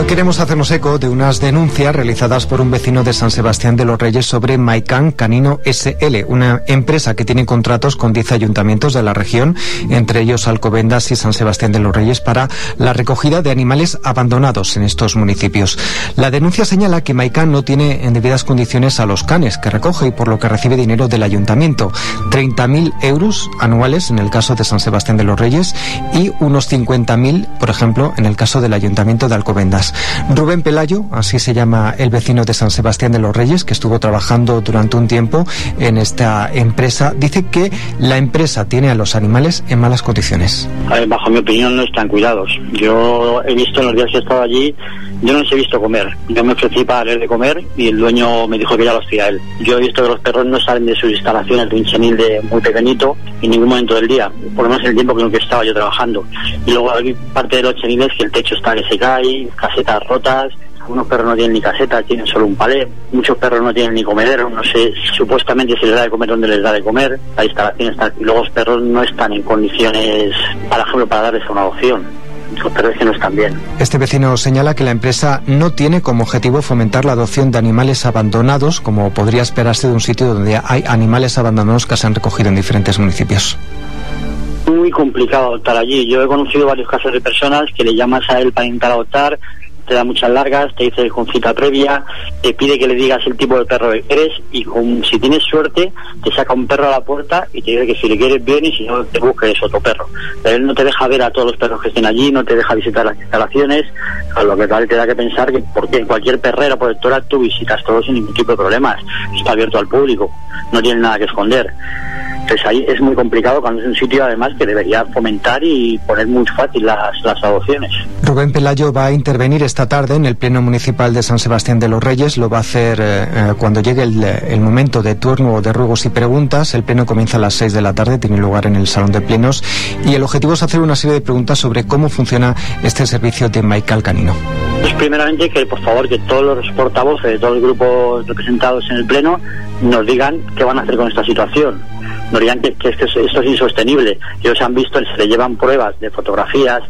Hoy queremos hacernos eco de unas denuncias realizadas por un vecino de San Sebastián de los Reyes sobre Maicán Canino SL, una empresa que tiene contratos con 10 ayuntamientos de la región, entre ellos Alcobendas y San Sebastián de los Reyes, para la recogida de animales abandonados en estos municipios. La denuncia señala que Maicán no tiene en debidas condiciones a los canes que recoge y por lo que recibe dinero del ayuntamiento. 30.000 euros anuales en el caso de San Sebastián de los Reyes y unos 50.000, por ejemplo, en el caso del ayuntamiento de Alcobendas. Rubén Pelayo, así se llama el vecino de San Sebastián de los Reyes, que estuvo trabajando durante un tiempo en esta empresa, dice que la empresa tiene a los animales en malas condiciones. bajo mi opinión no están cuidados. Yo he visto en los días que he estado allí, yo no les he visto comer. Yo me ofrecí para darles de comer y el dueño me dijo que ya lo hacía él. Yo he visto que los perros no salen de sus instalaciones de un chenil de muy pequeñito en ningún momento del día, por lo menos en el tiempo que estaba yo trabajando. Y luego hay parte de los cheniles que el techo está que se cae, casetas rotas, algunos perros no tienen ni caseta, tienen solo un palé, muchos perros no tienen ni comedero, no sé, supuestamente se les da de comer donde les da de comer, la instalación está, y luego los perros no están en condiciones, por ejemplo, para darles una opción. Los perros que no están bien. Este vecino señala que la empresa no tiene como objetivo fomentar la adopción de animales abandonados, como podría esperarse de un sitio donde hay animales abandonados que se han recogido en diferentes municipios muy complicado adoptar allí. Yo he conocido varios casos de personas que le llamas a él para intentar adoptar, te da muchas largas, te dice con cita previa, te pide que le digas el tipo de perro que eres y con, si tienes suerte te saca un perro a la puerta y te dice que si le quieres bien y si no te busques otro perro. Pero él no te deja ver a todos los perros que estén allí, no te deja visitar las instalaciones, a lo que tal te da que pensar que porque en cualquier perrera protectora tú visitas todo sin ningún tipo de problemas, está abierto al público, no tiene nada que esconder. Entonces ahí es muy complicado cuando es un sitio además que debería fomentar y poner muy fácil las, las adopciones. Rubén Pelayo va a intervenir esta tarde en el Pleno Municipal de San Sebastián de los Reyes. Lo va a hacer eh, eh, cuando llegue el, momento de turno de ruegos y preguntas. El Pleno comienza a las 6 de la tarde, tiene lugar en el Salón de Plenos. Y el objetivo es hacer una serie de preguntas sobre cómo funciona este servicio de Maical Canino. Pues primeramente que por favor que todos los portavoces de todos los grupos representados en el Pleno nos digan qué van a hacer con esta situación nos digan que, esto, es, insostenible. Ellos han visto, se le llevan pruebas de fotografías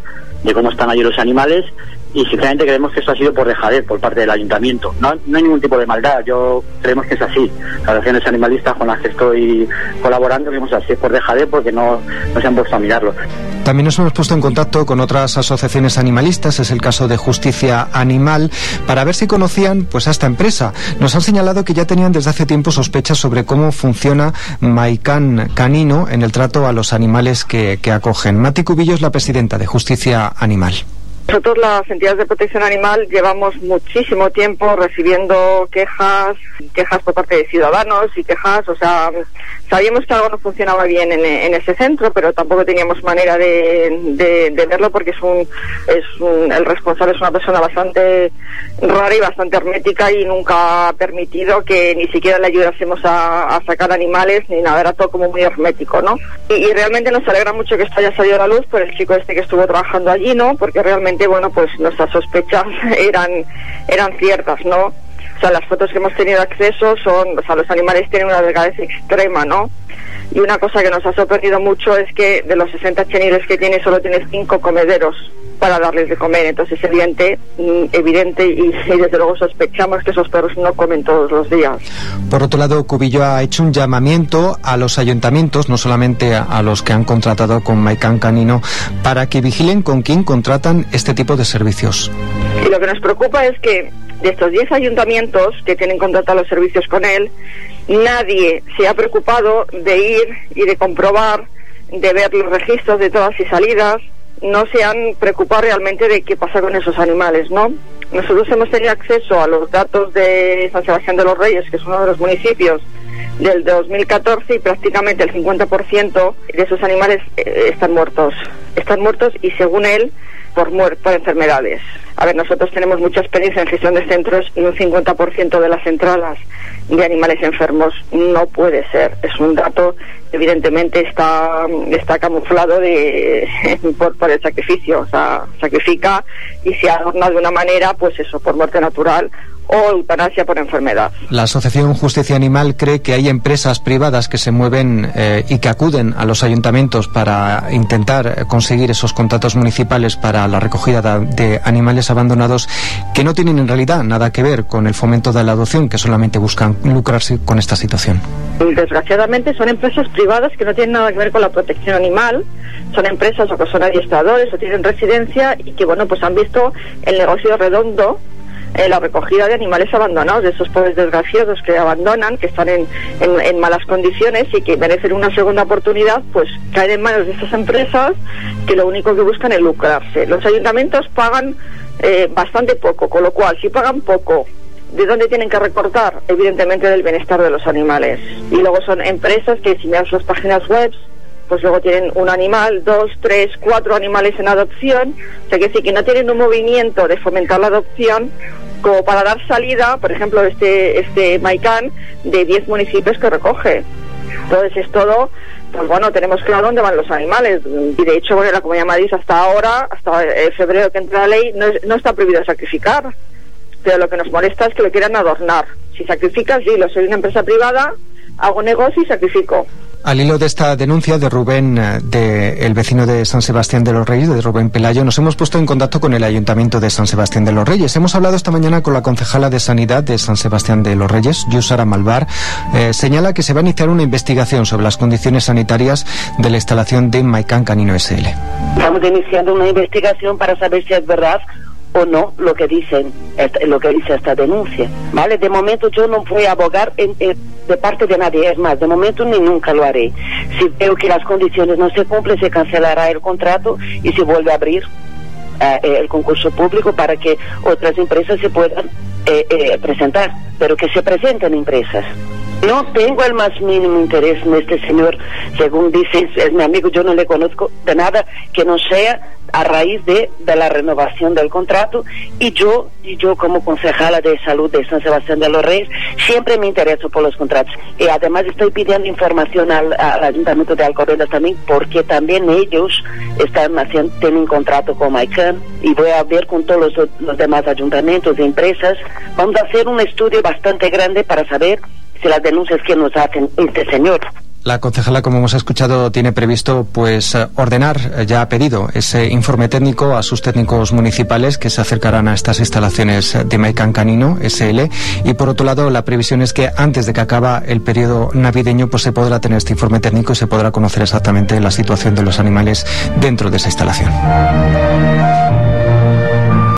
de cómo están allí los animales y sinceramente creemos que esto ha sido por dejadez por parte del ayuntamiento. No, no hay ningún tipo de maldad, yo creemos que es así. Las asociaciones animalistas con las que estoy colaborando creemos así, es por dejadez porque no, no se han puesto a mirarlo. También nos hemos puesto en contacto con otras asociaciones animalistas, es el caso de Justicia Animal, para ver si conocían pues a esta empresa. Nos han señalado que ya tenían desde hace tiempo sospechas sobre cómo funciona Maican Canino en el trato a los animales que, que acogen. Mati Cubillo es la presidenta de Justicia Animal. Nosotros las entidades de protección animal llevamos muchísimo tiempo recibiendo quejas, quejas por parte de ciudadanos y quejas, o sea, sabíamos que algo no funcionaba bien en, ese centro, pero tampoco teníamos manera de, verlo porque es un, es el responsable es una persona bastante rara y bastante hermética y nunca ha permitido que ni siquiera le ayudásemos a, sacar animales ni nada, era todo como muy hermético, ¿no? Y, y realmente nos alegra mucho que esto haya salido a la luz por el chico este que estuvo trabajando allí, ¿no? Porque realmente bueno, pues nuestras sospechas eran, eran ciertas, ¿no? O sea, las fotos que hemos tenido acceso son, o sea, los animales tienen una delgadez extrema, ¿no? Y una cosa que nos ha sorprendido mucho es que de los 60 cheniles que tiene, solo tiene 5 comederos para darles de comer. Entonces es evidente, mm, evidente y, desde luego sospechamos que esos perros no comen todos los días. Por otro lado, Cubillo ha hecho un llamamiento a los ayuntamientos, no solamente a, los que han contratado con Maicán Canino, para que vigilen con quién contratan este tipo de servicios. Y lo que nos preocupa es que de estos 10 ayuntamientos que tienen contratados los servicios con él, nadie se ha preocupado de ir y de comprobar, de ver los registros de todas y salidas, no se han preocupado realmente de qué pasa con esos animales, ¿no? Nosotros hemos tenido acceso a los datos de San Sebastián de los Reyes, que es uno de los municipios del 2014 y prácticamente el 50% de esos animales eh, están muertos. Están muertos y según él, por, por enfermedades. A ver, nosotros tenemos mucha experiencia en gestión de centros y un 50% de las entradas de animales enfermos no puede ser. Es un dato, evidentemente está, está camuflado de, por, por el sacrificio. O sea, sacrifica y se adorna de una manera, pues eso, por muerte natural o eutanasia por enfermedad. La Asociación Justicia Animal cree que hay empresas privadas que se mueven eh, y que acuden a los ayuntamientos para intentar conseguir esos contratos municipales para la recogida de, animales abandonados que no tienen en realidad nada que ver con el fomento de la adopción, que solamente buscan lucrarse con esta situación. Desgraciadamente son empresas privadas que no tienen nada que ver con la protección animal, son empresas o que son adiestradores o tienen residencia y que bueno pues han visto el negocio redondo eh, la recogida de animales abandonados, de esos pobres desgraciados que abandonan, que están en, malas condiciones y que merecen una segunda oportunidad, pues caen en manos de estas empresas que lo único que buscan es lucrarse. Los ayuntamientos pagan eh, bastante poco, con lo cual, si pagan poco, ¿de dónde tienen que recortar? Evidentemente del bienestar de los animales. Y luego son empresas que, si miras sus páginas web, pues luego tienen un animal, dos, tres, cuatro animales en adopción, o sea que sí que no tienen un movimiento de fomentar la adopción como para dar salida, por ejemplo, este, este Maicán, de 10 municipios que recoge. Entonces es todo, pues bueno, tenemos claro dónde van los animales. Y de hecho, bueno, la Comunidad de Madrid hasta ahora, hasta febrero que entra la ley, no, no está prohibido sacrificar. Pero lo que nos molesta es que lo quieran adornar. Si sacrificas, lo soy una empresa privada, hago negocio y sacrifico. Al hilo de esta denuncia de Rubén, eh, de el vecino de San Sebastián de los Reyes, de Rubén Pelayo, nos hemos puesto en contacto con el Ayuntamiento de San Sebastián de los Reyes. Hemos hablado esta mañana con la concejala de Sanidad de San Sebastián de los Reyes, Yusara Malvar. Eh, señala que se va a iniciar una investigación sobre las condiciones sanitarias de la instalación de Maicán Canino SL. Estamos iniciando una investigación para saber si es verdad o no lo que dicen lo que dice esta denuncia vale de momento yo no voy a abogar en, de parte de nadie es más de momento ni nunca lo haré. Si veo que las condiciones no se cumplen se cancelará el contrato y se vuelve a abrir eh, el concurso público para que otras empresas se puedan eh, eh, presentar pero que se presenten empresas no tengo el más mínimo interés en este señor, según dice, es mi amigo, yo no le conozco de nada que no sea a raíz de, de la renovación del contrato y yo, y yo como concejala de salud de San Sebastián de los Reyes, siempre me intereso por los contratos. Y además estoy pidiendo información al, Ayuntamiento de Alcobendas también, porque también ellos están haciendo, tienen contrato con MyCan y voy a ver con todos los, los demás ayuntamientos y empresas. Vamos a hacer un estudio bastante grande para saber si las denuncias que nos hacen este señor. La concejala, como hemos escuchado, tiene previsto pues eh, ordenar, eh, ya ha pedido ese informe técnico a sus técnicos municipales que se acercarán a estas instalaciones de Maican Canino SL y por otro lado la previsión es que antes de que acaba el periodo navideño pues se podrá tener este informe técnico y se podrá conocer exactamente la situación de los animales dentro de esa instalación.